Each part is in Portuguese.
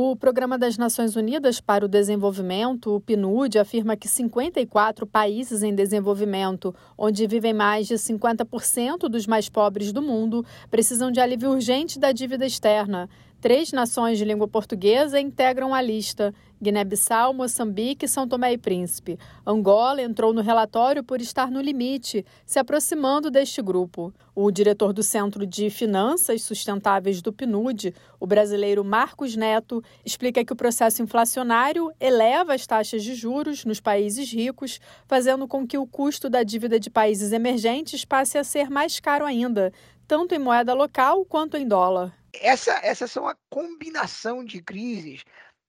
O Programa das Nações Unidas para o Desenvolvimento, o PNUD, afirma que 54 países em desenvolvimento, onde vivem mais de 50% dos mais pobres do mundo, precisam de alívio urgente da dívida externa. Três nações de língua portuguesa integram a lista: Guiné-Bissau, Moçambique e São Tomé e Príncipe. Angola entrou no relatório por estar no limite, se aproximando deste grupo. O diretor do Centro de Finanças Sustentáveis do PNUD, o brasileiro Marcos Neto, explica que o processo inflacionário eleva as taxas de juros nos países ricos, fazendo com que o custo da dívida de países emergentes passe a ser mais caro ainda, tanto em moeda local quanto em dólar essa, essas são a combinação de crises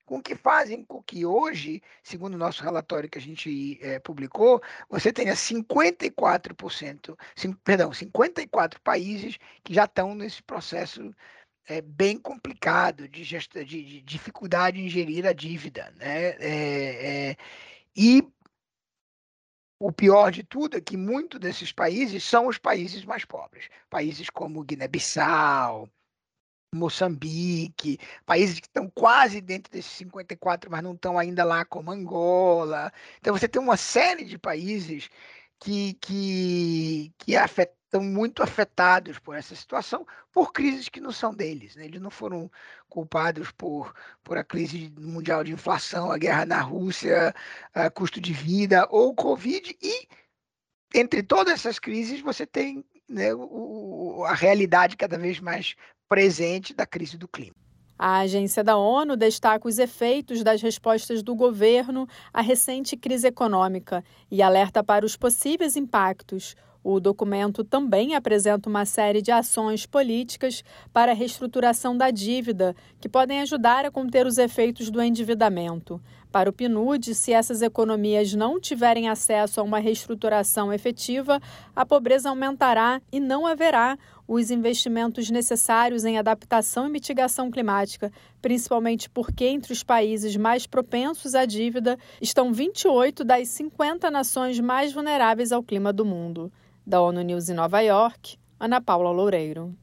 com que fazem com que hoje, segundo o nosso relatório que a gente é, publicou, você tenha 54%, sim, perdão, 54 países que já estão nesse processo é, bem complicado de, gesta, de, de, dificuldade em gerir a dívida. Né? É, e o pior de tudo é que muitos desses países são os países mais pobres. Países como Guiné-Bissau, Moçambique, países que estão quase dentro desses 54, mas não estão ainda lá, como Angola. Então você tem uma série de países que, que, que estão muito afetados por essa situação, por crises que não são deles. Né? Eles não foram culpados por, por a crise mundial de inflação, a guerra na Rússia, a custo de vida ou Covid. E entre todas essas crises, você tem né, o, a realidade cada vez mais presente da crise do clima. A agência da ONU destaca os efeitos das respostas do governo à recente crise econômica e alerta para os possíveis impactos. O documento também apresenta uma série de ações políticas para a reestruturação da dívida, que podem ajudar a conter os efeitos do endividamento. Para o PNUD, se essas economias não tiverem acesso a uma reestruturação efetiva, a pobreza aumentará e não haverá os investimentos necessários em adaptação e mitigação climática, principalmente porque entre os países mais propensos à dívida estão 28 das 50 nações mais vulneráveis ao clima do mundo. Da ONU News em Nova York, Ana Paula Loureiro.